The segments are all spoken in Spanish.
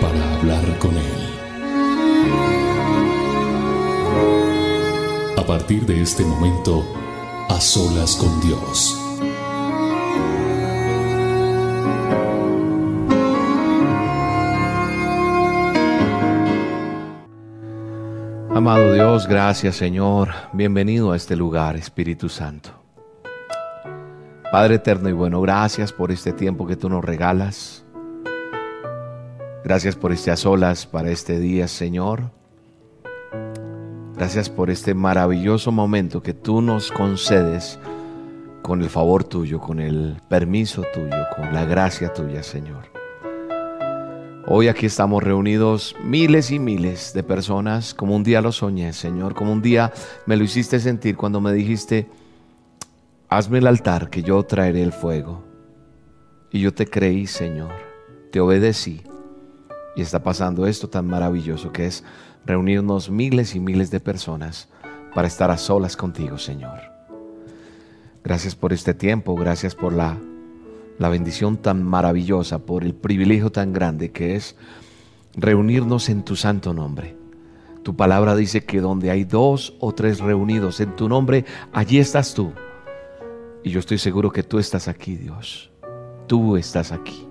para hablar con Él. A partir de este momento, a solas con Dios. Amado Dios, gracias Señor. Bienvenido a este lugar, Espíritu Santo. Padre eterno y bueno, gracias por este tiempo que tú nos regalas. Gracias por este a solas para este día, Señor. Gracias por este maravilloso momento que tú nos concedes con el favor tuyo, con el permiso tuyo, con la gracia tuya, Señor. Hoy aquí estamos reunidos miles y miles de personas, como un día lo soñé, Señor, como un día me lo hiciste sentir cuando me dijiste, hazme el altar que yo traeré el fuego. Y yo te creí, Señor, te obedecí. Y está pasando esto tan maravilloso que es reunirnos miles y miles de personas para estar a solas contigo, Señor. Gracias por este tiempo, gracias por la, la bendición tan maravillosa, por el privilegio tan grande que es reunirnos en tu santo nombre. Tu palabra dice que donde hay dos o tres reunidos en tu nombre, allí estás tú. Y yo estoy seguro que tú estás aquí, Dios. Tú estás aquí.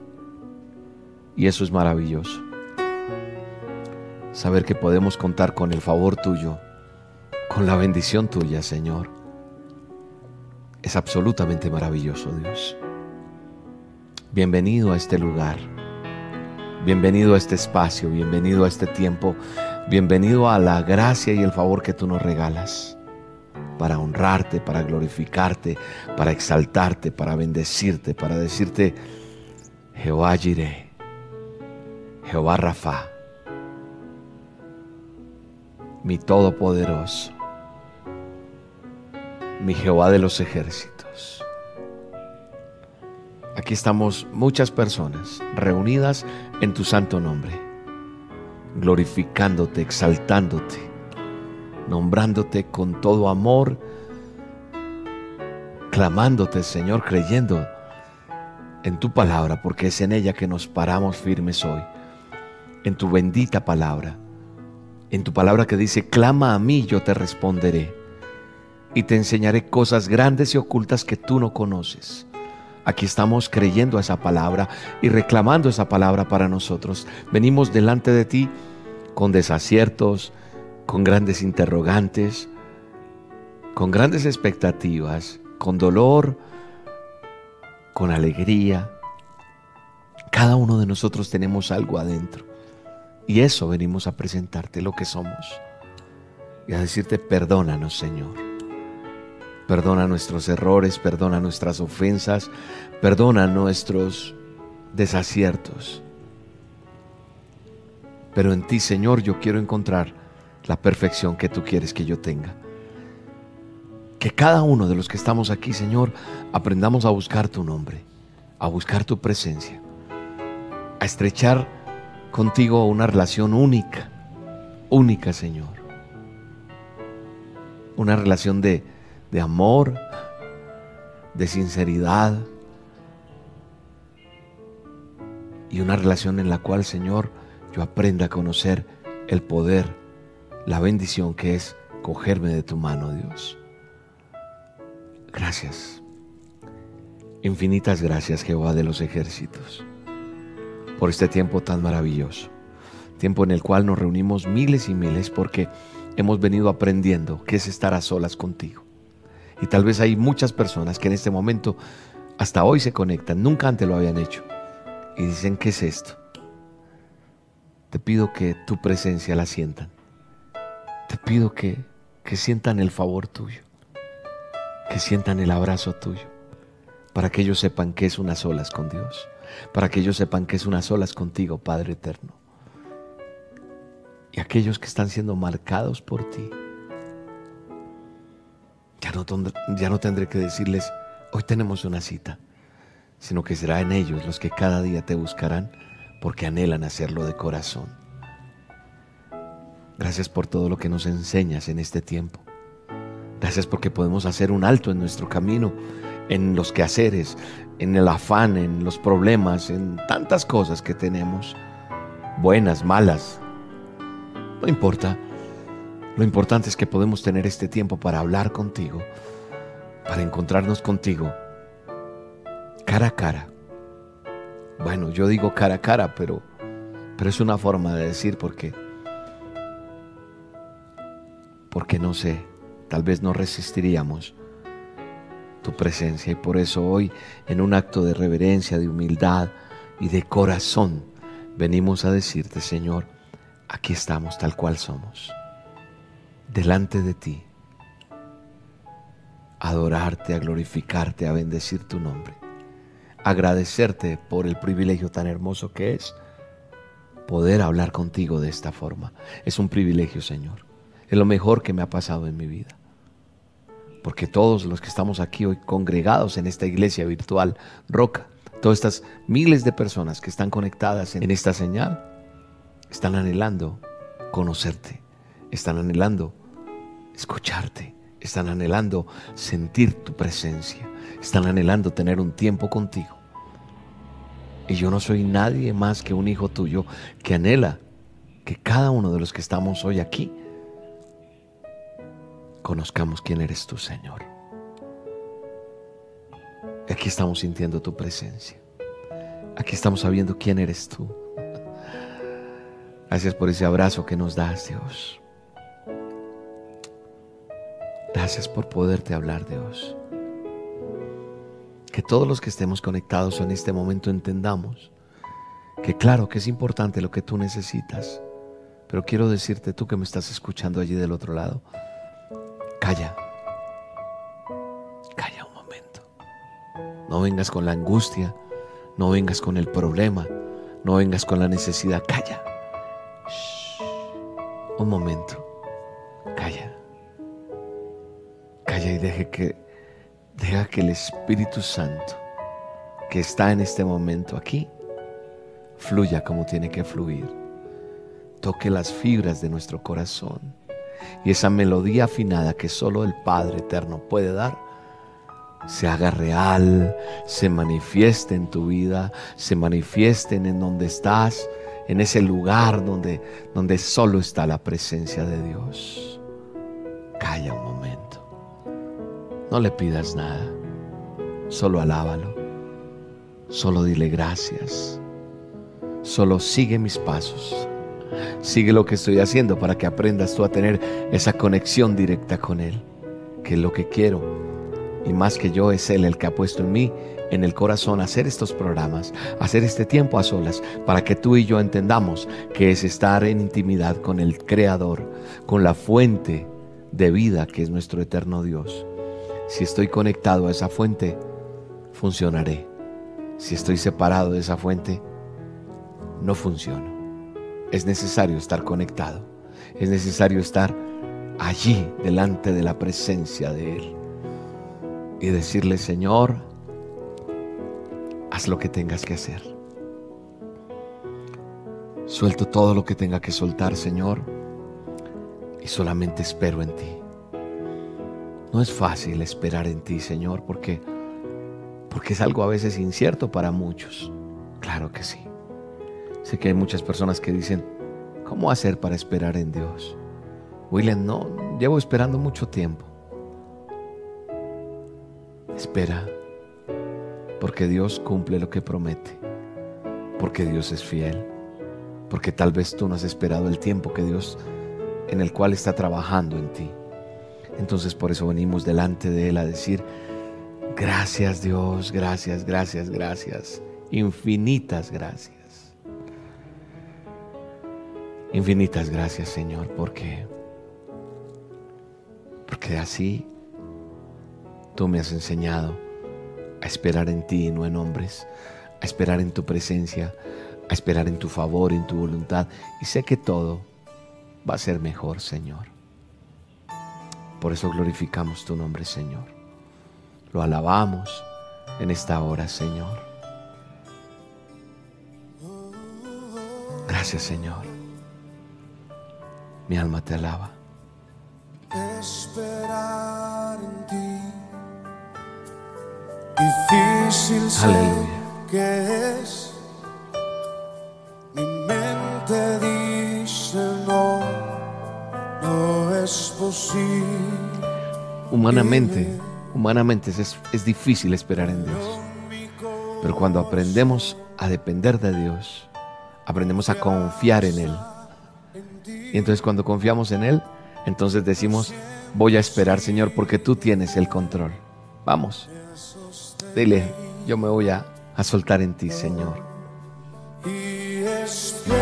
Y eso es maravilloso. Saber que podemos contar con el favor tuyo, con la bendición tuya, Señor. Es absolutamente maravilloso, Dios. Bienvenido a este lugar. Bienvenido a este espacio, bienvenido a este tiempo, bienvenido a la gracia y el favor que tú nos regalas para honrarte, para glorificarte, para exaltarte, para bendecirte, para decirte, Jehová Jireh, Jehová Rafa, mi Todopoderoso, mi Jehová de los ejércitos. Aquí estamos muchas personas reunidas en tu santo nombre, glorificándote, exaltándote, nombrándote con todo amor, clamándote, Señor, creyendo en tu palabra, porque es en ella que nos paramos firmes hoy, en tu bendita palabra, en tu palabra que dice, clama a mí, yo te responderé, y te enseñaré cosas grandes y ocultas que tú no conoces. Aquí estamos creyendo a esa palabra y reclamando esa palabra para nosotros. Venimos delante de ti con desaciertos, con grandes interrogantes, con grandes expectativas, con dolor, con alegría. Cada uno de nosotros tenemos algo adentro. Y eso venimos a presentarte lo que somos. Y a decirte, perdónanos, Señor. Perdona nuestros errores, perdona nuestras ofensas, perdona nuestros desaciertos. Pero en ti, Señor, yo quiero encontrar la perfección que tú quieres que yo tenga. Que cada uno de los que estamos aquí, Señor, aprendamos a buscar tu nombre, a buscar tu presencia, a estrechar contigo una relación única, única, Señor. Una relación de, de amor, de sinceridad y una relación en la cual, Señor, yo aprenda a conocer el poder, la bendición que es cogerme de tu mano, Dios. Gracias. Infinitas gracias, Jehová de los ejércitos, por este tiempo tan maravilloso. Tiempo en el cual nos reunimos miles y miles porque hemos venido aprendiendo qué es estar a solas contigo. Y tal vez hay muchas personas que en este momento hasta hoy se conectan, nunca antes lo habían hecho. Y dicen, ¿qué es esto? Te pido que tu presencia la sientan. Te pido que, que sientan el favor tuyo. Que sientan el abrazo tuyo. Para que ellos sepan que es unas solas con Dios. Para que ellos sepan que es unas solas contigo, Padre eterno. y aquellos que están siendo marcados por ti. Ya no, ya no tendré que decirles, hoy tenemos una cita, sino que será en ellos los que cada día te buscarán porque anhelan hacerlo de corazón. Gracias por todo lo que nos enseñas en este tiempo. Gracias porque podemos hacer un alto en nuestro camino, en los quehaceres, en el afán, en los problemas, en tantas cosas que tenemos, buenas, malas. No importa. Lo importante es que podemos tener este tiempo para hablar contigo, para encontrarnos contigo cara a cara. Bueno, yo digo cara a cara, pero, pero es una forma de decir porque, porque no sé, tal vez no resistiríamos tu presencia y por eso hoy en un acto de reverencia, de humildad y de corazón venimos a decirte, Señor, aquí estamos tal cual somos, delante de ti, a adorarte, a glorificarte, a bendecir tu nombre agradecerte por el privilegio tan hermoso que es poder hablar contigo de esta forma. Es un privilegio, Señor. Es lo mejor que me ha pasado en mi vida. Porque todos los que estamos aquí hoy congregados en esta iglesia virtual, Roca, todas estas miles de personas que están conectadas en esta señal, están anhelando conocerte, están anhelando escucharte, están anhelando sentir tu presencia, están anhelando tener un tiempo contigo. Y yo no soy nadie más que un hijo tuyo que anhela que cada uno de los que estamos hoy aquí conozcamos quién eres tú, Señor. Aquí estamos sintiendo tu presencia. Aquí estamos sabiendo quién eres tú. Gracias por ese abrazo que nos das, Dios. Gracias por poderte hablar, Dios que todos los que estemos conectados en este momento entendamos que claro que es importante lo que tú necesitas, pero quiero decirte tú que me estás escuchando allí del otro lado, calla, calla un momento. No vengas con la angustia, no vengas con el problema, no vengas con la necesidad, calla. un momento, calla. Calla y deje que Deja que el Espíritu Santo que está en este momento aquí fluya como tiene que fluir. Toque las fibras de nuestro corazón y esa melodía afinada que solo el Padre Eterno puede dar se haga real, se manifieste en tu vida, se manifieste en donde estás, en ese lugar donde, donde solo está la presencia de Dios. Calla un momento. No le pidas nada, solo alábalo, solo dile gracias, solo sigue mis pasos, sigue lo que estoy haciendo para que aprendas tú a tener esa conexión directa con Él, que es lo que quiero. Y más que yo es Él el que ha puesto en mí, en el corazón, hacer estos programas, hacer este tiempo a solas, para que tú y yo entendamos que es estar en intimidad con el Creador, con la fuente de vida que es nuestro eterno Dios. Si estoy conectado a esa fuente, funcionaré. Si estoy separado de esa fuente, no funciono. Es necesario estar conectado. Es necesario estar allí delante de la presencia de Él. Y decirle, Señor, haz lo que tengas que hacer. Suelto todo lo que tenga que soltar, Señor, y solamente espero en ti. No es fácil esperar en ti, Señor, porque porque es algo a veces incierto para muchos. Claro que sí. Sé que hay muchas personas que dicen, ¿cómo hacer para esperar en Dios? William, no, llevo esperando mucho tiempo. Espera, porque Dios cumple lo que promete, porque Dios es fiel, porque tal vez tú no has esperado el tiempo que Dios en el cual está trabajando en ti. Entonces por eso venimos delante de Él a decir, gracias Dios, gracias, gracias, gracias, infinitas gracias. Infinitas gracias Señor, porque, porque así tú me has enseñado a esperar en ti y no en hombres, a esperar en tu presencia, a esperar en tu favor, en tu voluntad. Y sé que todo, va a ser mejor, Señor. Por eso glorificamos tu nombre, Señor. Lo alabamos en esta hora, Señor. Gracias, Señor. Mi alma te alaba. Esperar en ti. Difícil Aleluya. que es. Mi mente dice no, no es posible. Humanamente, humanamente es, es difícil esperar en Dios. Pero cuando aprendemos a depender de Dios, aprendemos a confiar en Él. Y entonces cuando confiamos en Él, entonces decimos, voy a esperar, Señor, porque tú tienes el control. Vamos, dile, yo me voy a, a soltar en ti, Señor. y esperaré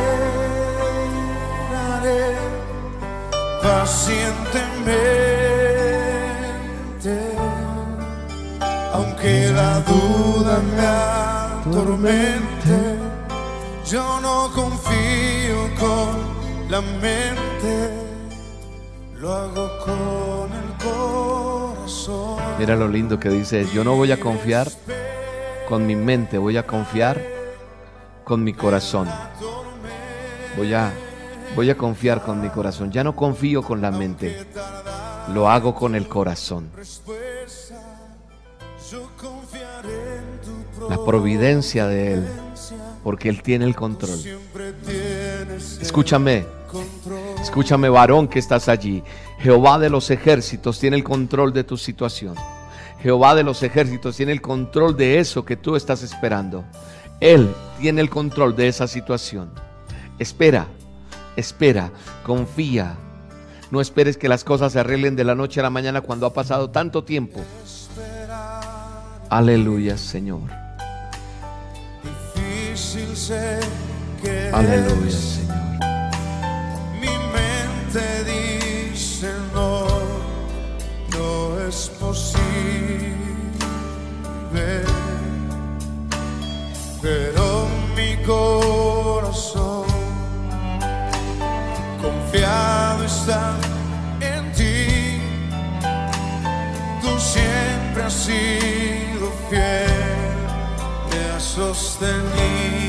pacientemente, aunque la duda me atormente, yo no confío con la mente, lo hago con el corazón. Mira lo lindo que dice, yo no voy a confiar con mi mente, voy a confiar con mi corazón. Voy a, voy a confiar con mi corazón. Ya no confío con la mente, lo hago con el corazón. La providencia de Él, porque Él tiene el control. Escúchame, escúchame varón que estás allí. Jehová de los ejércitos tiene el control de tu situación. Jehová de los ejércitos tiene el control de eso que tú estás esperando. Él tiene el control de esa situación. Espera, espera, confía. No esperes que las cosas se arreglen de la noche a la mañana cuando ha pasado tanto tiempo. Aleluya, Señor. Difícil sé que Aleluya, es. Señor. Mi mente dice no, no es posible. Pero mi corazón confiado está en ti. Tú siempre has sido fiel, me has sostenido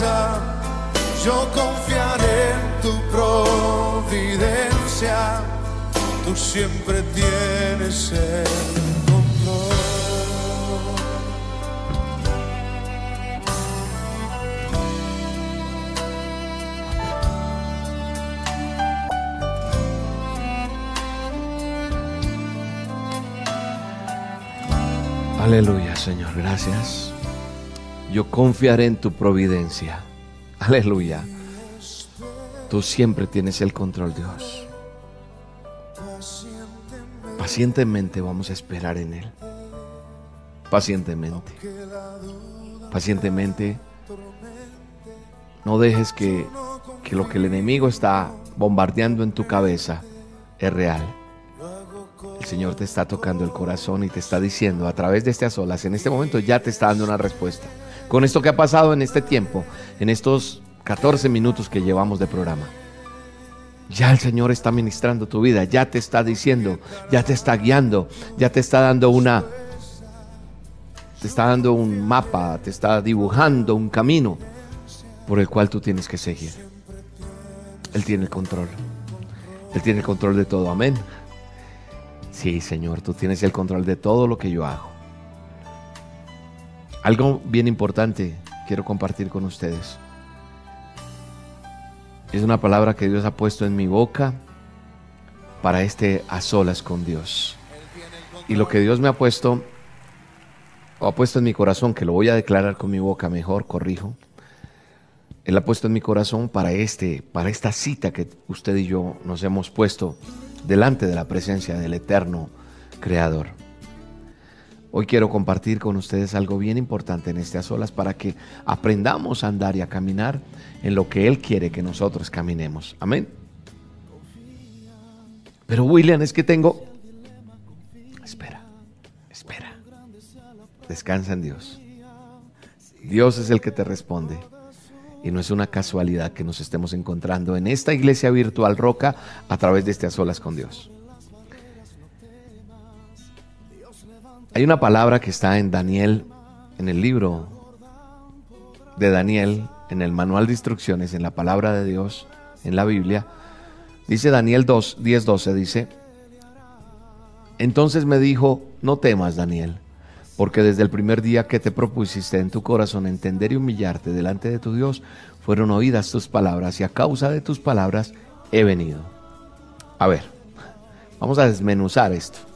yo confiaré en tu providencia, tú siempre tienes el control. Aleluya, Señor, gracias. Yo confiaré en tu providencia. Aleluya. Tú siempre tienes el control, Dios. Pacientemente vamos a esperar en Él. Pacientemente. Pacientemente. No dejes que, que lo que el enemigo está bombardeando en tu cabeza es real. El Señor te está tocando el corazón y te está diciendo a través de estas olas, en este momento ya te está dando una respuesta. Con esto que ha pasado en este tiempo, en estos 14 minutos que llevamos de programa, ya el Señor está ministrando tu vida, ya te está diciendo, ya te está guiando, ya te está dando una, te está dando un mapa, te está dibujando un camino por el cual tú tienes que seguir. Él tiene el control. Él tiene el control de todo. Amén. Sí, Señor, tú tienes el control de todo lo que yo hago. Algo bien importante quiero compartir con ustedes. Es una palabra que Dios ha puesto en mi boca para este a solas con Dios. Y lo que Dios me ha puesto, o ha puesto en mi corazón, que lo voy a declarar con mi boca mejor, corrijo. Él ha puesto en mi corazón para este, para esta cita que usted y yo nos hemos puesto delante de la presencia del eterno Creador. Hoy quiero compartir con ustedes algo bien importante en este a solas para que aprendamos a andar y a caminar en lo que Él quiere que nosotros caminemos. Amén. Pero William, es que tengo... Espera, espera. Descansa en Dios. Dios es el que te responde. Y no es una casualidad que nos estemos encontrando en esta iglesia virtual Roca a través de este a solas con Dios. Hay una palabra que está en Daniel, en el libro de Daniel, en el manual de instrucciones, en la palabra de Dios, en la Biblia. Dice Daniel 2, 10, 12, dice, entonces me dijo, no temas, Daniel, porque desde el primer día que te propusiste en tu corazón entender y humillarte delante de tu Dios, fueron oídas tus palabras y a causa de tus palabras he venido. A ver, vamos a desmenuzar esto.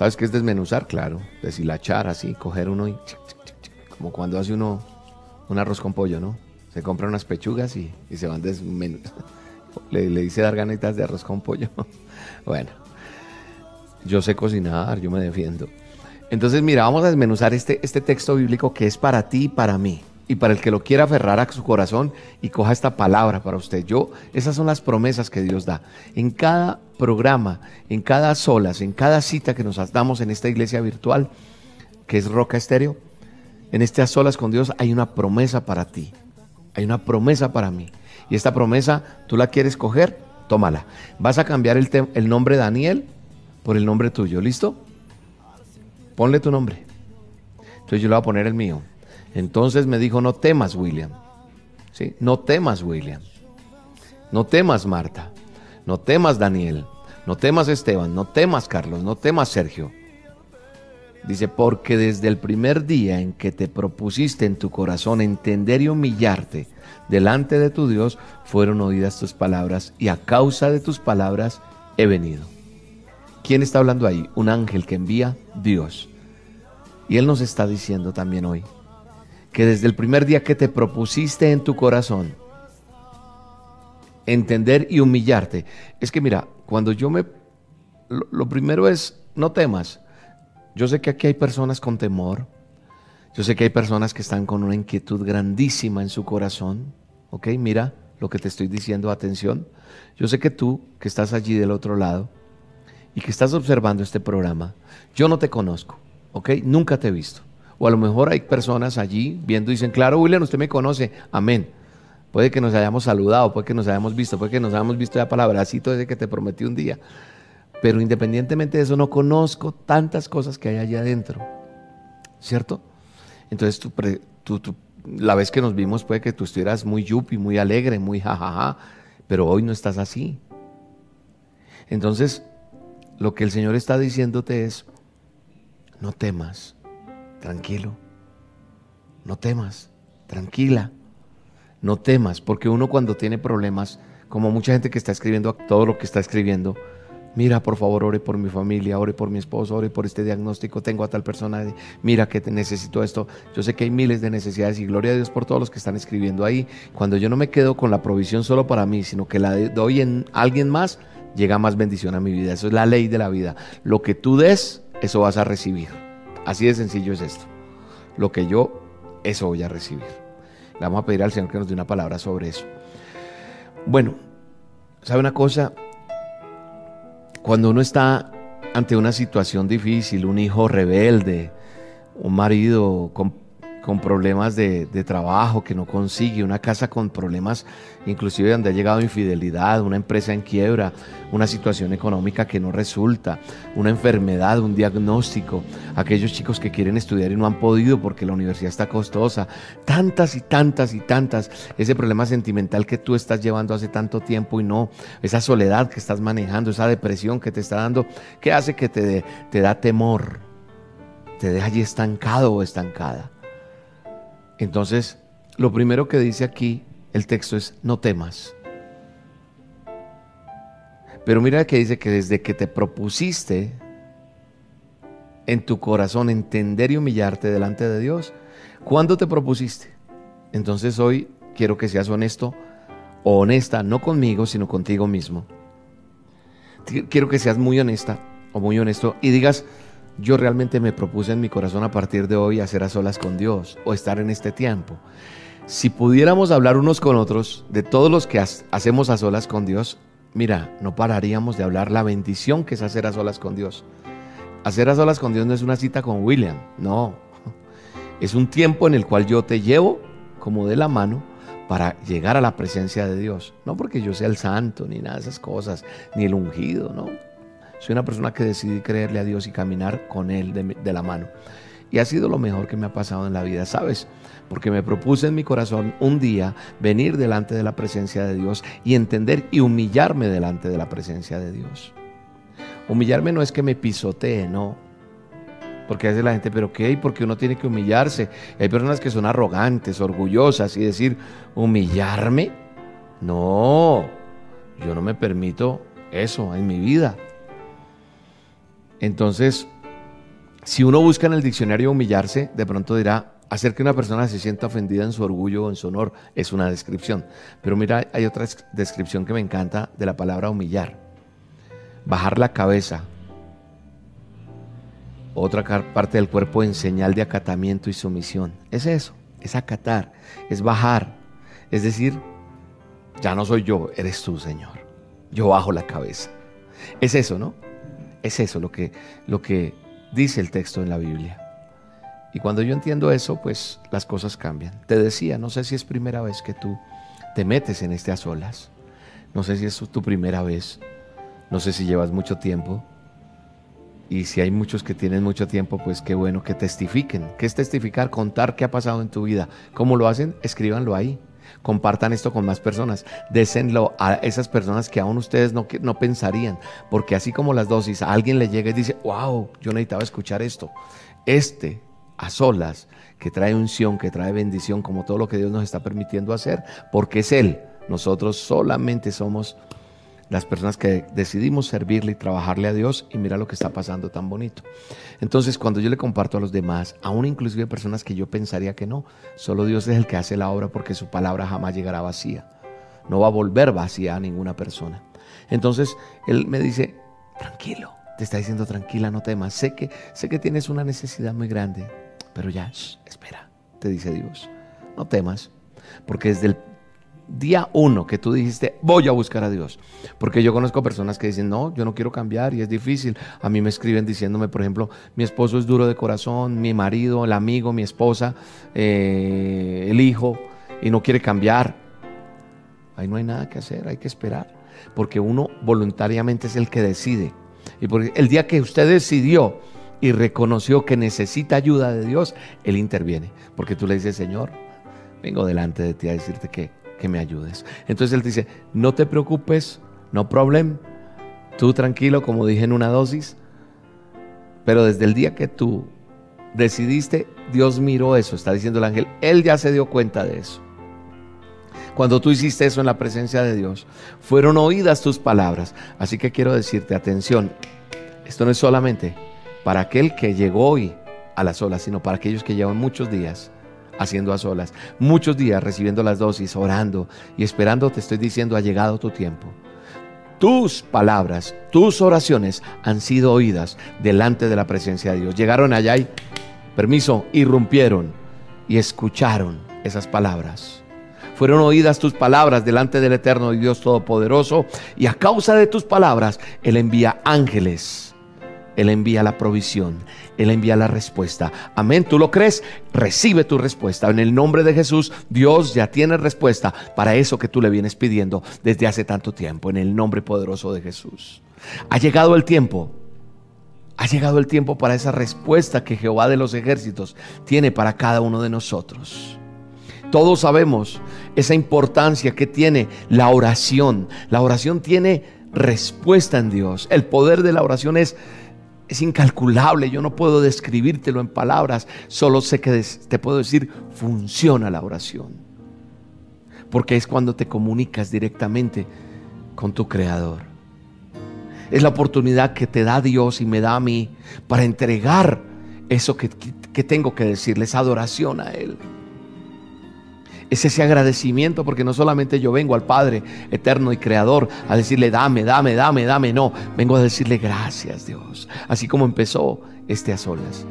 ¿Sabes qué es desmenuzar? Claro, deshilachar así, coger uno y... Como cuando hace uno un arroz con pollo, ¿no? Se compra unas pechugas y, se van desmenuzando. Le, le dice dar ganitas de arroz con pollo. bueno, yo sé cocinar, yo me defiendo. Entonces, mira, vamos a desmenuzar este, este texto bíblico que es para ti y para mí y para el que lo quiera aferrar a su corazón y coja esta palabra para usted. Yo, esas son las promesas que Dios da. En cada programa, en cada solas, en cada cita que nos damos en esta iglesia virtual, que es Roca Estéreo, en estas solas con Dios hay una promesa para ti. Hay una promesa para mí. Y esta promesa, tú la quieres coger, tómala. Vas a cambiar el, el nombre Daniel por el nombre tuyo, ¿listo? Ponle tu nombre. Entonces yo le voy a poner el mío. Entonces me dijo, no temas, William. ¿Sí? No temas, William. No temas, Marta. No temas, Daniel. No temas, Esteban. No temas, Carlos. No temas, Sergio. Dice, porque desde el primer día en que te propusiste en tu corazón entender y humillarte delante de tu Dios, fueron oídas tus palabras y a causa de tus palabras he venido. ¿Quién está hablando ahí? Un ángel que envía Dios. Y Él nos está diciendo también hoy, que desde el primer día que te propusiste en tu corazón entender y humillarte, es que mira, cuando yo me... Lo, primero es, no temas. Yo sé que aquí hay personas con temor, yo sé que hay personas que están con una inquietud grandísima en su corazón, ¿ok? Mira lo que te estoy diciendo, atención. Yo sé que tú, que estás allí del otro lado y que estás observando este programa, yo no te conozco, ¿ok? Nunca te he visto. O a lo mejor hay personas allí viendo y dicen, claro, William, usted me conoce. Amén. Puede que nos hayamos saludado, puede que nos hayamos visto, puede que nos hayamos visto ya palabracito desde que te prometí un día. Pero independientemente de eso, no conozco tantas cosas que hay allá adentro. ¿Cierto? Entonces, tú, la vez que nos vimos, puede que tú estuvieras muy yupi, muy alegre, muy jajaja, pero hoy no estás así. Entonces, lo que el Señor está diciéndote es, no temas, tranquilo, no temas, tranquila, no temas, porque uno cuando tiene problemas, como mucha gente que está escribiendo todo lo que está escribiendo, mira, por favor, ore por mi familia, ore por mi esposo, ore por este diagnóstico, tengo a tal persona, mira que necesito esto. Yo sé que hay miles de necesidades y gloria a Dios por todos los que están escribiendo ahí. Cuando yo no me quedo con la provisión solo para mí, sino que la doy en alguien más, llega más bendición a mi vida. Eso es la ley de la vida. Lo que tú des, eso vas a recibir. Así de sencillo es esto. Lo que yo, eso voy a recibir. Le vamos a pedir al Señor que nos dé una palabra sobre eso. Bueno, ¿sabe una cosa? Cuando uno está ante una situación difícil, un hijo rebelde, un marido con con problemas de, trabajo que no consigue, una casa con problemas inclusive donde ha llegado infidelidad, una empresa en quiebra, una situación económica que no resulta, una enfermedad, un diagnóstico, aquellos chicos que quieren estudiar y no han podido porque la universidad está costosa, tantas y tantas y tantas, ese problema sentimental que tú estás llevando hace tanto tiempo y no, esa soledad que estás manejando, esa depresión que te está dando, que hace que te, te da temor, te deja allí estancado o estancada. Entonces, lo primero que dice aquí el texto es, no temas. Pero mira que dice que desde que te propusiste en tu corazón entender y humillarte delante de Dios, ¿cuándo te propusiste? Entonces hoy quiero que seas honesto o honesta, no conmigo, sino contigo mismo. Quiero que seas muy honesta o muy honesto y digas, yo realmente me propuse en mi corazón a partir de hoy hacer a solas con Dios o estar en este tiempo. Si pudiéramos hablar unos con otros de todos los que hacemos a solas con Dios, mira, no pararíamos de hablar la bendición que es hacer a solas con Dios. Hacer a solas con Dios no es una cita con William, no. Es un tiempo en el cual yo te llevo como de la mano para llegar a la presencia de Dios. No porque yo sea el santo, ni nada de esas cosas, ni el ungido, no. Soy una persona que decidí creerle a Dios y caminar con Él de, la mano. Y ha sido lo mejor que me ha pasado en la vida, ¿sabes? Porque me propuse en mi corazón un día venir delante de la presencia de Dios y entender y humillarme delante de la presencia de Dios. Humillarme no es que me pisotee, no. Porque hace la gente, pero ¿qué? Porque uno tiene que humillarse. Hay personas que son arrogantes, orgullosas y decir, ¿humillarme? No, yo no me permito eso en mi vida. Entonces, si uno busca en el diccionario humillarse, de pronto dirá, hacer que una persona se sienta ofendida en su orgullo o en su honor es una descripción. Pero mira, hay otra descripción que me encanta de la palabra humillar. Bajar la cabeza. Otra parte del cuerpo en señal de acatamiento y sumisión. Es eso, es acatar, es bajar. Es decir, ya no soy yo, eres tú, Señor. Yo bajo la cabeza. Es eso, ¿no? Es eso lo que, lo que dice el texto en la Biblia. Y cuando yo entiendo eso, pues las cosas cambian. Te decía, no sé si es primera vez que tú te metes en este a solas. No sé si es tu primera vez. No sé si llevas mucho tiempo. Y si hay muchos que tienen mucho tiempo, pues qué bueno que testifiquen. ¿Qué es testificar? Contar qué ha pasado en tu vida. ¿Cómo lo hacen? Escríbanlo ahí. Compartan esto con más personas. Désenlo a esas personas que aún ustedes no, no pensarían. Porque así como las dosis, a alguien le llega y dice, wow, yo necesitaba escuchar esto. Este a solas, que trae unción, que trae bendición, como todo lo que Dios nos está permitiendo hacer, porque es Él. Nosotros solamente somos las personas que decidimos servirle y trabajarle a Dios y mira lo que está pasando tan bonito. Entonces, cuando yo le comparto a los demás, aún inclusive personas que yo pensaría que no, solo Dios es el que hace la obra porque su palabra jamás llegará vacía. No va a volver vacía a ninguna persona. Entonces, Él me dice, tranquilo, te está diciendo tranquila, no temas. Sé que, sé que tienes una necesidad muy grande, pero ya, espera, te dice Dios. No temas, porque desde el día uno que tú dijiste, voy a buscar a Dios. Porque yo conozco personas que dicen, no, yo no quiero cambiar y es difícil. A mí me escriben diciéndome, por ejemplo, mi esposo es duro de corazón, mi marido, el amigo, mi esposa, eh, el hijo, y no quiere cambiar. Ahí no hay nada que hacer, hay que esperar. Porque uno voluntariamente es el que decide. Y porque el día que usted decidió y reconoció que necesita ayuda de Dios, Él interviene. Porque tú le dices, Señor, vengo delante de ti a decirte que, que me ayudes. Entonces Él dice, no te preocupes, no problem, tú tranquilo, como dije en una dosis, pero desde el día que tú decidiste, Dios miró eso, está diciendo el ángel, Él ya se dio cuenta de eso. Cuando tú hiciste eso en la presencia de Dios, fueron oídas tus palabras. Así que quiero decirte, atención, esto no es solamente para aquel que llegó hoy a las olas, sino para aquellos que llevan muchos días haciendo a solas, muchos días recibiendo las dosis, orando y esperando, te estoy diciendo, ha llegado tu tiempo. Tus palabras, tus oraciones han sido oídas delante de la presencia de Dios. Llegaron allá y, permiso, irrumpieron y escucharon esas palabras. Fueron oídas tus palabras delante del eterno Dios Todopoderoso y a causa de tus palabras Él envía ángeles él envía la provisión, Él envía la respuesta. Amén, ¿tú lo crees? Recibe tu respuesta. En el nombre de Jesús, Dios ya tiene respuesta para eso que tú le vienes pidiendo desde hace tanto tiempo, en el nombre poderoso de Jesús. Ha llegado el tiempo. Ha llegado el tiempo para esa respuesta que Jehová de los ejércitos tiene para cada uno de nosotros. Todos sabemos esa importancia que tiene la oración. La oración tiene respuesta en Dios. El poder de la oración es es incalculable, yo no puedo describírtelo en palabras, solo sé que te puedo decir, funciona la oración. Porque es cuando te comunicas directamente con tu Creador. Es la oportunidad que te da Dios y me da a mí para entregar eso que, que tengo que decirle, esa adoración a Él. Es ese agradecimiento porque no solamente yo vengo al Padre eterno y creador a decirle dame, dame, dame, dame, no, vengo a decirle gracias Dios. Así como empezó este a solas.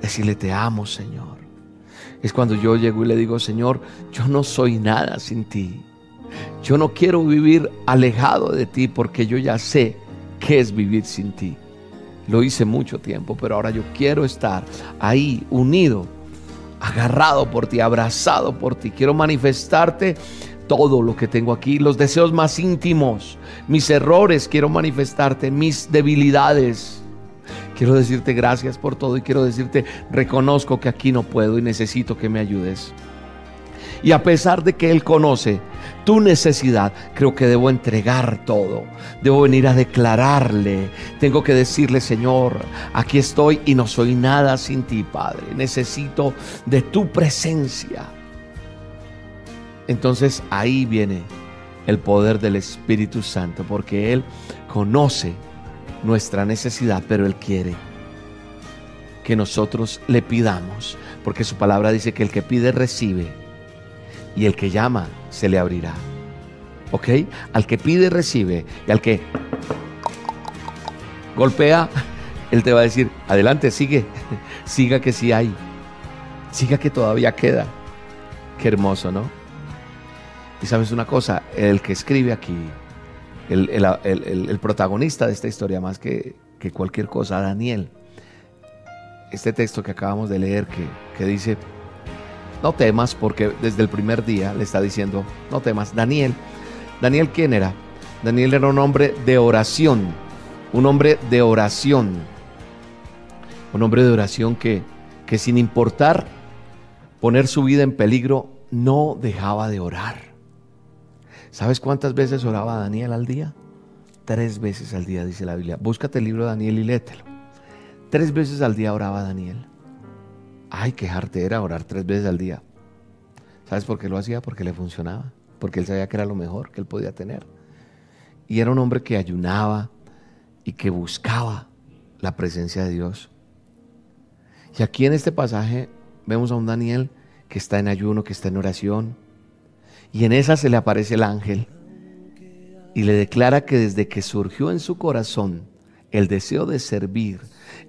Decirle te amo Señor. Es cuando yo llego y le digo Señor, yo no soy nada sin ti. Yo no quiero vivir alejado de ti porque yo ya sé qué es vivir sin ti. Lo hice mucho tiempo, pero ahora yo quiero estar ahí unido agarrado por ti, abrazado por ti. Quiero manifestarte todo lo que tengo aquí, los deseos más íntimos, mis errores, quiero manifestarte, mis debilidades. Quiero decirte gracias por todo y quiero decirte, reconozco que aquí no puedo y necesito que me ayudes. Y a pesar de que Él conoce tu necesidad, creo que debo entregar todo. Debo venir a declararle. Tengo que decirle, Señor, aquí estoy y no soy nada sin ti, Padre. Necesito de tu presencia. Entonces ahí viene el poder del Espíritu Santo, porque Él conoce nuestra necesidad, pero Él quiere que nosotros le pidamos, porque su palabra dice que el que pide recibe y el que llama se le abrirá. ¿Ok? Al que pide recibe y al que golpea, él te va a decir, adelante, sigue, siga que sí hay, siga que todavía queda. Qué hermoso, ¿no? Y sabes una cosa, el que escribe aquí, el, protagonista de esta historia, más que, que, cualquier cosa, Daniel, este texto que acabamos de leer que, que dice, no temas, porque desde el primer día le está diciendo, no temas. Daniel, Daniel, ¿quién era? Daniel era un hombre de oración, un hombre de oración, un hombre de oración que, que sin importar poner su vida en peligro, no dejaba de orar. ¿Sabes cuántas veces oraba Daniel al día? Tres veces al día, dice la Biblia. Búscate el libro de Daniel y léetelo. Tres veces al día oraba Daniel. Ay, qué era orar tres veces al día. ¿Sabes por qué lo hacía? Porque le funcionaba. Porque él sabía que era lo mejor que él podía tener. Y era un hombre que ayunaba y que buscaba la presencia de Dios. Y aquí en este pasaje vemos a un Daniel que está en ayuno, que está en oración. Y en esa se le aparece el ángel y le declara que desde que surgió en su corazón el deseo de servir,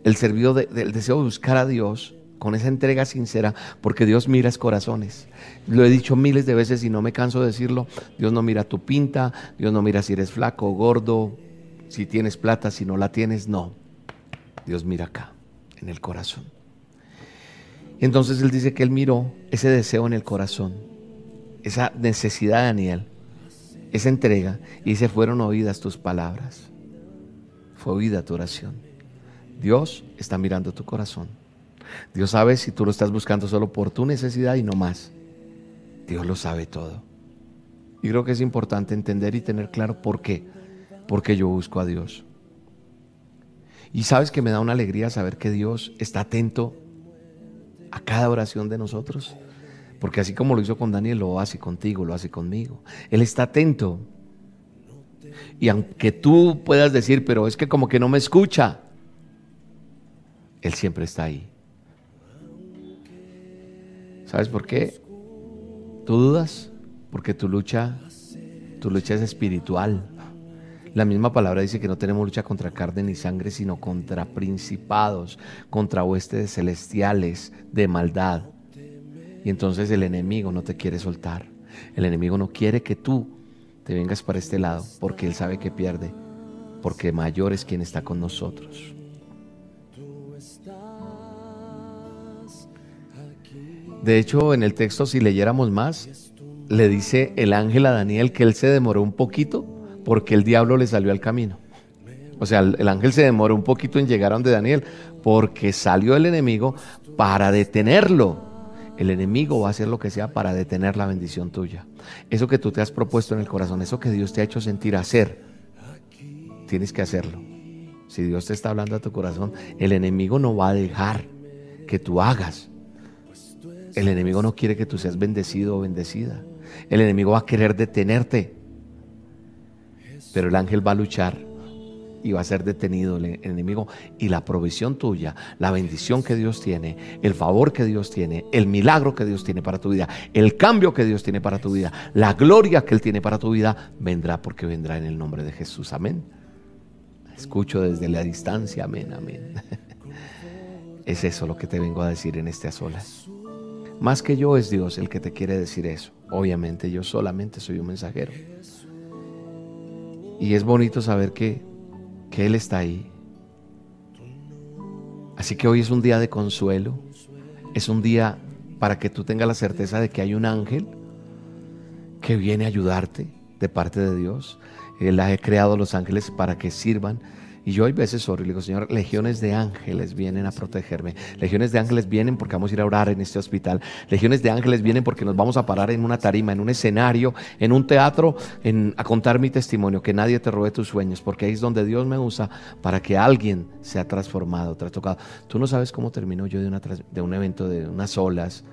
el, el deseo de buscar a Dios, con esa entrega sincera, porque Dios mira corazones. Lo he dicho miles de veces y no me canso de decirlo. Dios no mira tu pinta, Dios no mira si eres flaco gordo, si tienes plata, si no la tienes, no. Dios mira acá, en el corazón. Entonces él dice que él miró ese deseo en el corazón, esa necesidad de Daniel, esa entrega, y se fueron oídas tus palabras. Fue oída tu oración. Dios está mirando tu corazón. Dios sabe si tú lo estás buscando solo por tu necesidad y no más. Dios lo sabe todo. Y creo que es importante entender y tener claro por qué. Porque yo busco a Dios. Y sabes que me da una alegría saber que Dios está atento a cada oración de nosotros. Porque así como lo hizo con Daniel, lo hace contigo, lo hace conmigo. Él está atento. Y aunque tú puedas decir, pero es que como que no me escucha, Él siempre está ahí. ¿Sabes por qué? ¿Tú dudas? Porque tu lucha, tu lucha es espiritual. La misma palabra dice que no tenemos lucha contra carne ni sangre, sino contra principados, contra huestes celestiales de maldad. Y entonces el enemigo no te quiere soltar. El enemigo no quiere que tú te vengas para este lado, porque él sabe que pierde, porque mayor es quien está con nosotros. De hecho, en el texto, si leyéramos más, le dice el ángel a Daniel que él se demoró un poquito porque el diablo le salió al camino. O sea, el ángel se demoró un poquito en llegar a donde Daniel porque salió el enemigo para detenerlo. El enemigo va a hacer lo que sea para detener la bendición tuya. Eso que tú te has propuesto en el corazón, eso que Dios te ha hecho sentir hacer, tienes que hacerlo. Si Dios te está hablando a tu corazón, el enemigo no va a dejar que tú hagas el enemigo no quiere que tú seas bendecido o bendecida. El enemigo va a querer detenerte. Pero el ángel va a luchar y va a ser detenido el enemigo y la provisión tuya, la bendición que Dios tiene, el favor que Dios tiene, el milagro que Dios tiene para tu vida, el cambio que Dios tiene para tu vida, la gloria que Él tiene para tu vida, vendrá porque vendrá en el nombre de Jesús. Amén. Escucho desde la distancia, amén, amén. Es eso lo que te vengo a decir en este a solas. Más que yo es Dios el que te quiere decir eso. Obviamente yo solamente soy un mensajero. Y es bonito saber que, que Él está ahí. Así que hoy es un día de consuelo. Es un día para que tú tengas la certeza de que hay un ángel que viene a ayudarte de parte de Dios. Él ha creado los ángeles para que sirvan y yo hay veces oro y le digo, Señor, legiones de ángeles vienen a protegerme. Legiones de ángeles vienen porque vamos a ir a orar en este hospital. Legiones de ángeles vienen porque nos vamos a parar en una tarima, en un escenario, en un teatro, en, a contar mi testimonio. Que nadie te robe tus sueños, porque ahí es donde Dios me usa para que alguien sea transformado, trastocado. Tú no sabes cómo termino yo de, una, de un evento de unas olas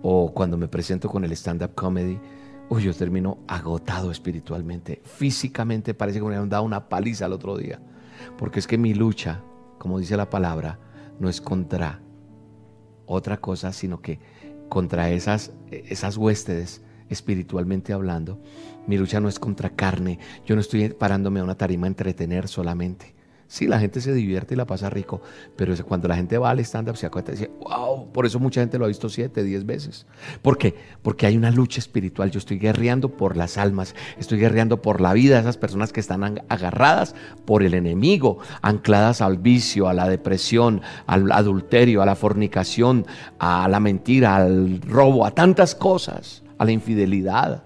o cuando me presento con el stand-up comedy. Uy, yo termino agotado espiritualmente. Físicamente parece que me han dado una paliza el otro día. Porque es que mi lucha, como dice la palabra, no es contra otra cosa, sino que contra esas, esas huéspedes espiritualmente hablando. Mi lucha no es contra carne. Yo no estoy parándome a una tarima a entretener solamente. Sí, la gente se divierte y la pasa rico, pero cuando la gente va al stand-up se acuerda y dice, wow, por eso mucha gente lo ha visto siete, diez veces. ¿Por qué? Porque hay una lucha espiritual. Yo estoy guerreando por las almas, estoy guerreando por la vida de esas personas que están agarradas por el enemigo, ancladas al vicio, a la depresión, al adulterio, a la fornicación, a la mentira, al robo, a tantas cosas, a la infidelidad,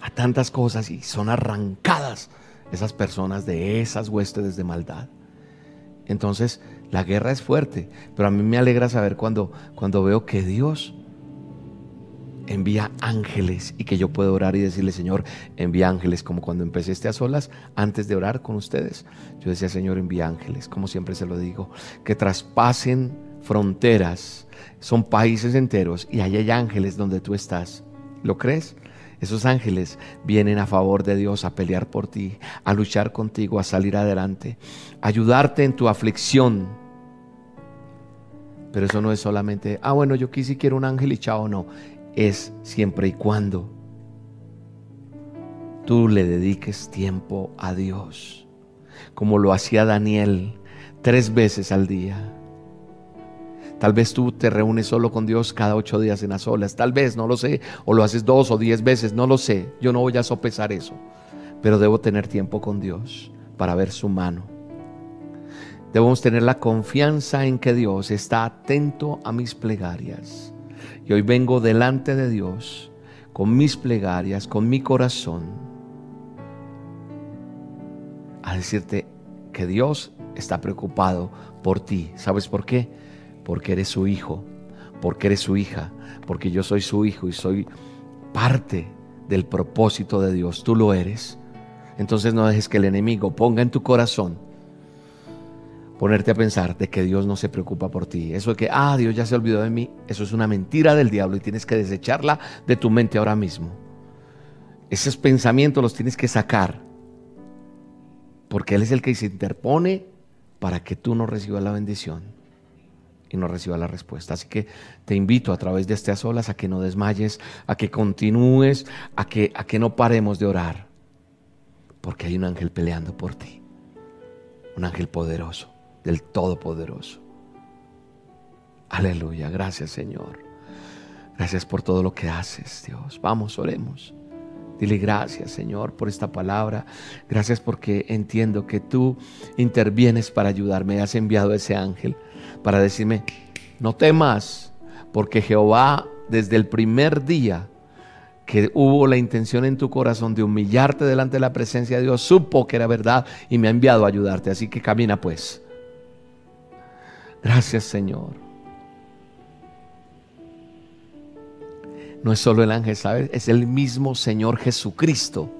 a tantas cosas y son arrancadas esas personas de esas huestes de maldad. Entonces, la guerra es fuerte, pero a mí me alegra saber cuando, cuando veo que Dios envía ángeles y que yo puedo orar y decirle, Señor, envía ángeles, como cuando empecé este a solas, antes de orar con ustedes. Yo decía, Señor, envía ángeles, como siempre se lo digo, que traspasen fronteras, son países enteros y ahí hay ángeles donde tú estás. ¿Lo crees? Esos ángeles vienen a favor de Dios a pelear por ti, a luchar contigo, a salir adelante, a ayudarte en tu aflicción. Pero eso no es solamente, ah, bueno, yo quise quiero un ángel y chao, no. Es siempre y cuando tú le dediques tiempo a Dios, como lo hacía Daniel tres veces al día Tal vez tú te reúnes solo con Dios cada ocho días en las olas. Tal vez, no lo sé. O lo haces dos o diez veces, no lo sé. Yo no voy a sopesar eso. Pero debo tener tiempo con Dios para ver su mano. Debemos tener la confianza en que Dios está atento a mis plegarias. Y hoy vengo delante de Dios con mis plegarias, con mi corazón, a decirte que Dios está preocupado por ti. ¿Sabes por qué? Porque eres su hijo, porque eres su hija, porque yo soy su hijo y soy parte del propósito de Dios. Tú lo eres. Entonces no dejes que el enemigo ponga en tu corazón ponerte a pensar de que Dios no se preocupa por ti. Eso de que, ah, Dios ya se olvidó de mí, eso es una mentira del diablo y tienes que desecharla de tu mente ahora mismo. Esos pensamientos los tienes que sacar, porque Él es el que se interpone para que tú no recibas la bendición y no reciba la respuesta. Así que te invito a través de este a solas a que no desmayes, a que continúes, a que, a que no paremos de orar, porque hay un ángel peleando por ti, un ángel poderoso, del Todopoderoso. Aleluya, gracias Señor. Gracias por todo lo que haces, Dios. Vamos, oremos. Dile gracias, Señor, por esta palabra. Gracias porque entiendo que tú intervienes para ayudarme. Has enviado ese ángel para decirme, no temas, porque Jehová desde el primer día que hubo la intención en tu corazón de humillarte delante de la presencia de Dios, supo que era verdad y me ha enviado a ayudarte. Así que camina pues. Gracias Señor. No es solo el ángel, ¿sabes? Es el mismo Señor Jesucristo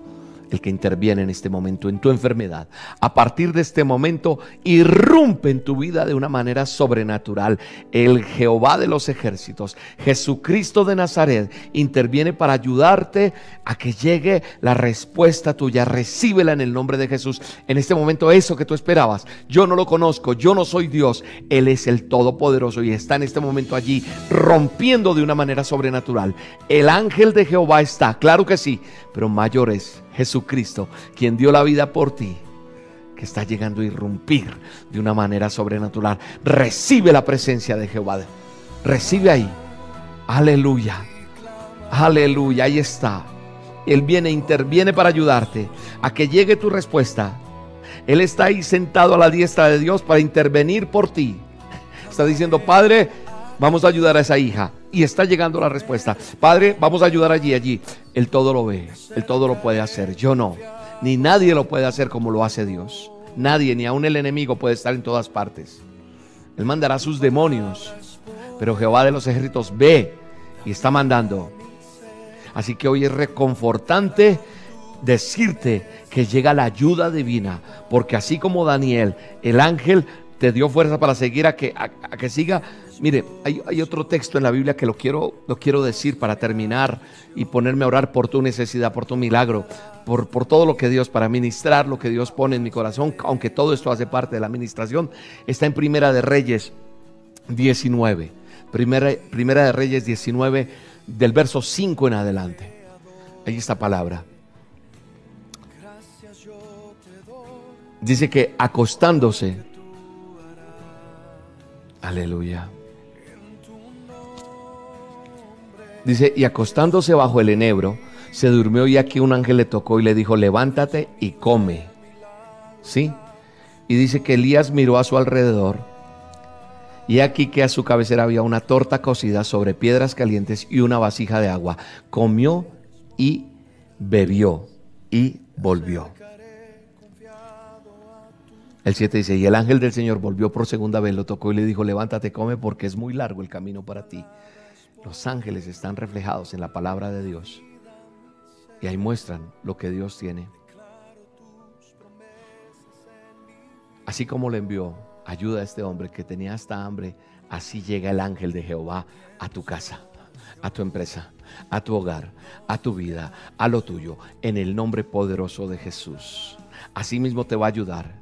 el que interviene en este momento, en tu enfermedad. A partir de este momento, irrumpe en tu vida de una manera sobrenatural. El Jehová de los ejércitos, Jesucristo de Nazaret, interviene para ayudarte a que llegue la respuesta tuya. Recíbela en el nombre de Jesús. En este momento, eso que tú esperabas, yo no lo conozco, yo no soy Dios, Él es el Todopoderoso y está en este momento allí rompiendo de una manera sobrenatural. El ángel de Jehová está, claro que sí, pero mayor es Jesucristo, quien dio la vida por ti, que está llegando a irrumpir de una manera sobrenatural. Recibe la presencia de Jehová. Recibe ahí. Aleluya. Aleluya. Ahí está. Él viene, interviene para ayudarte a que llegue tu respuesta. Él está ahí sentado a la diestra de Dios para intervenir por ti. Está diciendo, Padre, vamos a ayudar a esa hija. Y está llegando la respuesta. Padre, vamos a ayudar allí, allí. Él todo lo ve, Él todo lo puede hacer. Yo no. Ni nadie lo puede hacer como lo hace Dios. Nadie, ni aun el enemigo puede estar en todas partes. Él mandará sus demonios. Pero Jehová de los ejércitos ve y está mandando. Así que hoy es reconfortante decirte que llega la ayuda divina. Porque así como Daniel, el ángel te dio fuerza para seguir a que, a, que siga. Mire, hay, otro texto en la Biblia que lo quiero, lo quiero decir para terminar y ponerme a orar por tu necesidad, por tu milagro, por, todo lo que Dios, para ministrar lo que Dios pone en mi corazón, aunque todo esto hace parte de la administración, está en Primera de Reyes 19. Primera, primera de Reyes 19, del verso 5 en adelante. Ahí está palabra. Dice que acostándose, Aleluya. Dice, y acostándose bajo el enebro, se durmió y aquí un ángel le tocó y le dijo, levántate y come. ¿Sí? Y dice que Elías miró a su alrededor y aquí que a su cabecera había una torta cocida sobre piedras calientes y una vasija de agua. Comió y bebió y volvió. El 7 dice, y el ángel del Señor volvió por segunda vez, lo tocó y le dijo, levántate, come porque es muy largo el camino para ti. Los ángeles están reflejados en la palabra de Dios y ahí muestran lo que Dios tiene. Así como le envió ayuda a este hombre que tenía hasta hambre, así llega el ángel de Jehová a tu casa, a tu empresa, a tu hogar, a tu vida, a lo tuyo, en el nombre poderoso de Jesús. Así mismo te va a ayudar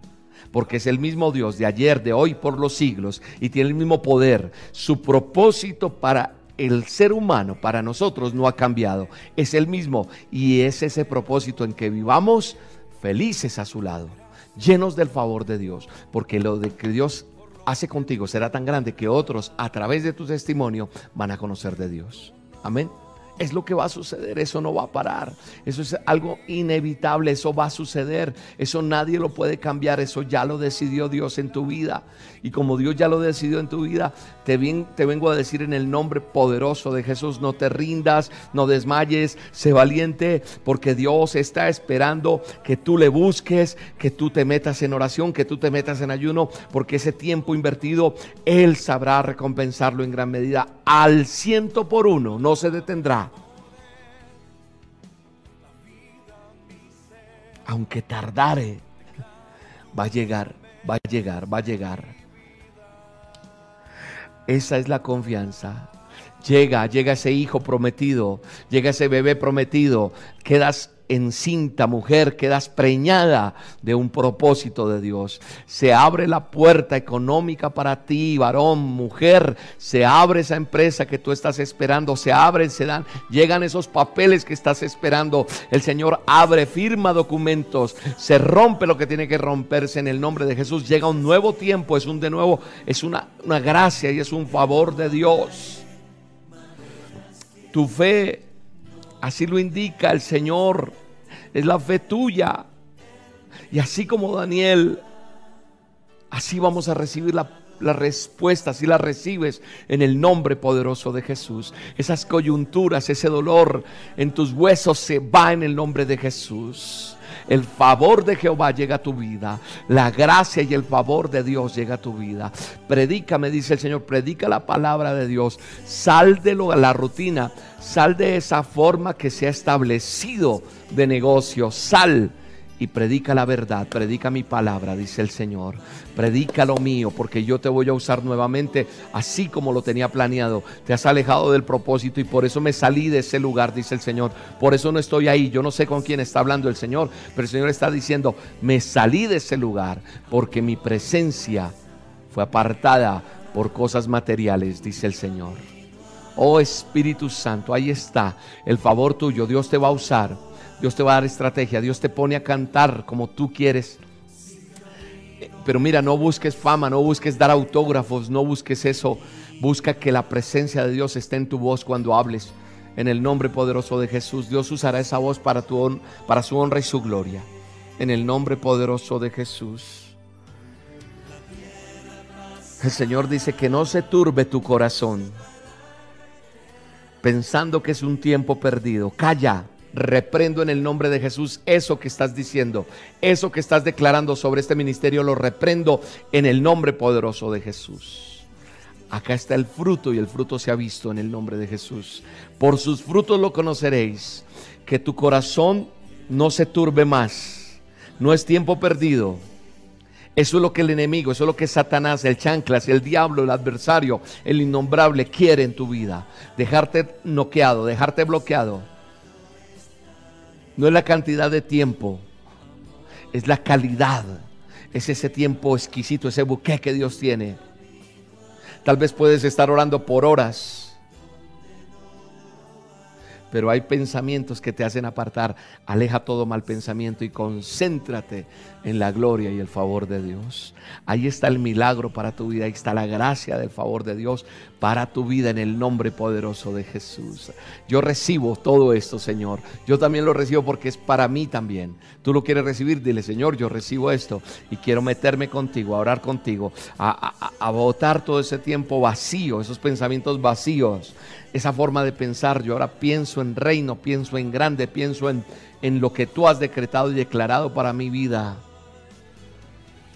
porque es el mismo Dios de ayer, de hoy, por los siglos, y tiene el mismo poder. Su propósito para el ser humano, para nosotros, no ha cambiado. Es el mismo, y es ese propósito en que vivamos felices a su lado, llenos del favor de Dios, porque lo de que Dios hace contigo será tan grande que otros, a través de tu testimonio, van a conocer de Dios. Amén es lo que va a suceder, eso no va a parar, eso es algo inevitable, eso va a suceder, eso nadie lo puede cambiar, eso ya lo decidió Dios en tu vida. Y como Dios ya lo decidió en tu vida, te, te vengo a decir en el nombre poderoso de Jesús, no te rindas, no desmayes, sé valiente, porque Dios está esperando que tú le busques, que tú te metas en oración, que tú te metas en ayuno, porque ese tiempo invertido, Él sabrá recompensarlo en gran medida. Al ciento por uno, no se detendrá aunque tardare, va a llegar, va a llegar, va a llegar. Esa es la confianza. Llega, llega ese hijo prometido, llega ese bebé prometido, quedas encinta, mujer, quedas preñada de un propósito de Dios. Se abre la puerta económica para ti, varón, mujer. Se abre esa empresa que tú estás esperando. Se abren, se dan, llegan esos papeles que estás esperando. El Señor abre, firma documentos. Se rompe lo que tiene que romperse en el nombre de Jesús. Llega un nuevo tiempo, es un de nuevo, es una, una gracia y es un favor de Dios. Tu fe Así lo indica el Señor. Es la fe tuya. Y así como Daniel, así vamos a recibir la, respuesta, así la recibes en el nombre poderoso de Jesús. Esas coyunturas, ese dolor en tus huesos se va en el nombre de Jesús. El favor de Jehová llega a tu vida. La gracia y el favor de Dios llega a tu vida. Predica, me dice el Señor, predica la palabra de Dios. Sal de la rutina. Sal de esa forma que se ha establecido de negocio. Sal y predica la verdad, predica mi palabra, dice el Señor. Predica lo mío, porque yo te voy a usar nuevamente, así como lo tenía planeado. Te has alejado del propósito y por eso me salí de ese lugar, dice el Señor. Por eso no estoy ahí. Yo no sé con quién está hablando el Señor, pero el Señor está diciendo, me salí de ese lugar porque mi presencia fue apartada por cosas materiales, dice el Señor. Oh Espíritu Santo, ahí está el favor tuyo. Dios te va a usar Dios te va a dar estrategia, Dios te pone a cantar como tú quieres. Pero mira, no busques fama, no busques dar autógrafos, no busques eso. Busca que la presencia de Dios esté en tu voz cuando hables. En el nombre poderoso de Jesús, Dios usará esa voz para, tu para su honra y su gloria. En el nombre poderoso de Jesús. El Señor dice que no se turbe tu corazón pensando que es un tiempo perdido. Calla, reprendo en el nombre de Jesús eso que estás diciendo, eso que estás declarando sobre este ministerio, lo reprendo en el nombre poderoso de Jesús. Acá está el fruto y el fruto se ha visto en el nombre de Jesús. Por sus frutos lo conoceréis, que tu corazón no se turbe más, no es tiempo perdido. Eso es lo que el enemigo, eso es lo que Satanás, el chanclas, el diablo, el adversario, el innombrable quiere en tu vida. Dejarte noqueado, dejarte bloqueado no es la cantidad de tiempo, es la calidad. Es ese tiempo exquisito, ese buque que Dios tiene. Tal vez puedes estar orando por horas pero hay pensamientos que te hacen apartar. Aleja todo mal pensamiento y concéntrate en la gloria y el favor de Dios. Ahí está el milagro para tu vida, ahí está la gracia del favor de Dios para tu vida en el nombre poderoso de Jesús. Yo recibo todo esto, Señor. Yo también lo recibo porque es para mí también. Tú lo quieres recibir, dile, Señor, yo recibo esto y quiero meterme contigo, a orar contigo, a, a, botar todo ese tiempo vacío, esos pensamientos vacíos esa forma de pensar. Yo ahora pienso en reino, pienso en grande, pienso en, en lo que tú has decretado y declarado para mi vida.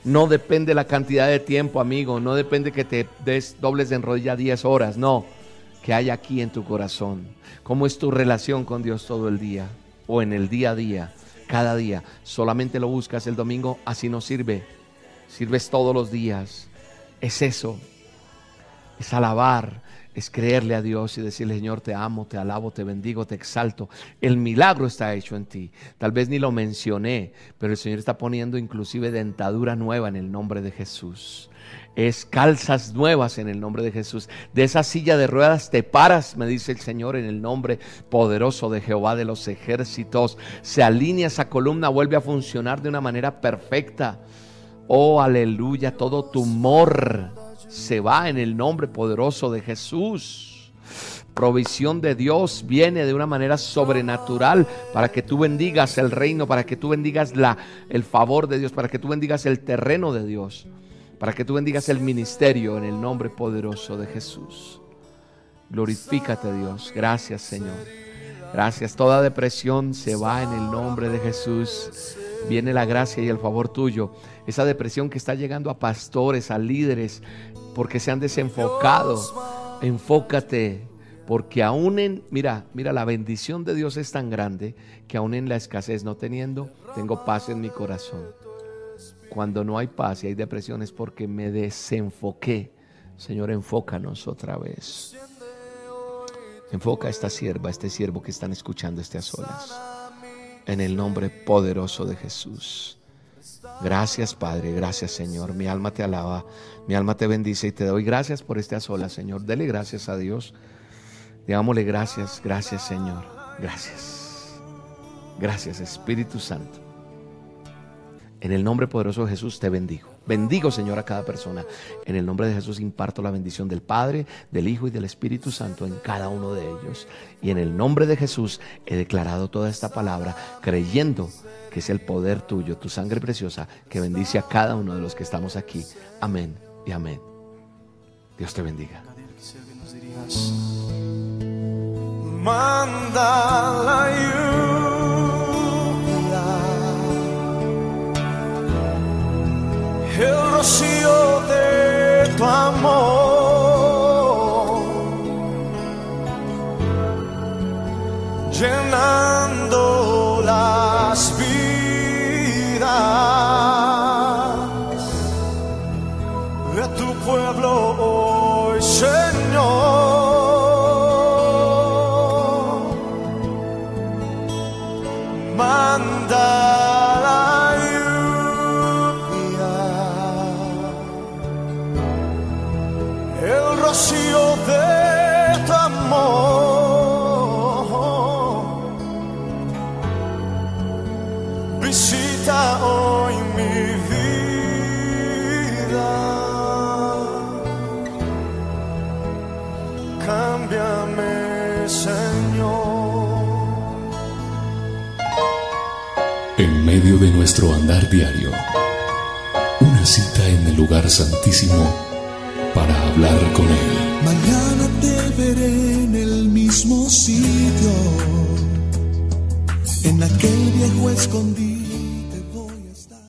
No depende la cantidad de tiempo, amigo. No depende que te des dobles de rodilla 10 horas. No. Que hay aquí en tu corazón. ¿Cómo es tu relación con Dios todo el día? O en el día a día. Cada día. Solamente lo buscas el domingo. Así no sirve. Sirves todos los días. Es eso. Es alabar es creerle a Dios y decirle, Señor, te amo, te alabo, te bendigo, te exalto. El milagro está hecho en ti. Tal vez ni lo mencioné, pero el Señor está poniendo inclusive dentadura nueva en el nombre de Jesús. Es calzas nuevas en el nombre de Jesús. De esa silla de ruedas te paras, me dice el Señor, en el nombre poderoso de Jehová de los ejércitos. Se alinea esa columna, vuelve a funcionar de una manera perfecta. Oh, aleluya, todo tumor se va en el nombre poderoso de Jesús. Provisión de Dios viene de una manera sobrenatural para que tú bendigas el reino, para que tú bendigas la, el favor de Dios, para que tú bendigas el terreno de Dios, para que tú bendigas el ministerio en el nombre poderoso de Jesús. Glorifícate Dios. Gracias Señor. Gracias. Toda depresión se va en el nombre de Jesús. Viene la gracia y el favor tuyo. Esa depresión que está llegando a pastores, a líderes, porque se han desenfocado. Enfócate, porque aún en, mira, mira, la bendición de Dios es tan grande que aún en la escasez no teniendo, tengo paz en mi corazón. Cuando no hay paz y hay depresión es porque me desenfoqué. Señor, enfócanos otra vez. Enfoca a esta sierva, a este siervo que están escuchando estas olas. En el nombre poderoso de Jesús. Gracias, Padre. Gracias, Señor. Mi alma te alaba. Mi alma te bendice y te doy gracias por este sola, Señor. Dele gracias a Dios. Digámosle gracias, gracias, Señor. Gracias. Gracias, Espíritu Santo. En el nombre poderoso de Jesús te bendigo. Bendigo, Señor, a cada persona. En el nombre de Jesús imparto la bendición del Padre, del Hijo y del Espíritu Santo en cada uno de ellos. Y en el nombre de Jesús he declarado toda esta palabra creyendo que es el poder tuyo, tu sangre preciosa, que bendice a cada uno de los que estamos aquí. Amén y amén. Dios te bendiga. Manda la lluvia, el rocío. Nuestro andar diario, una cita en el lugar santísimo para hablar con Él. Mañana te veré en el mismo sitio, en aquel viejo escondido.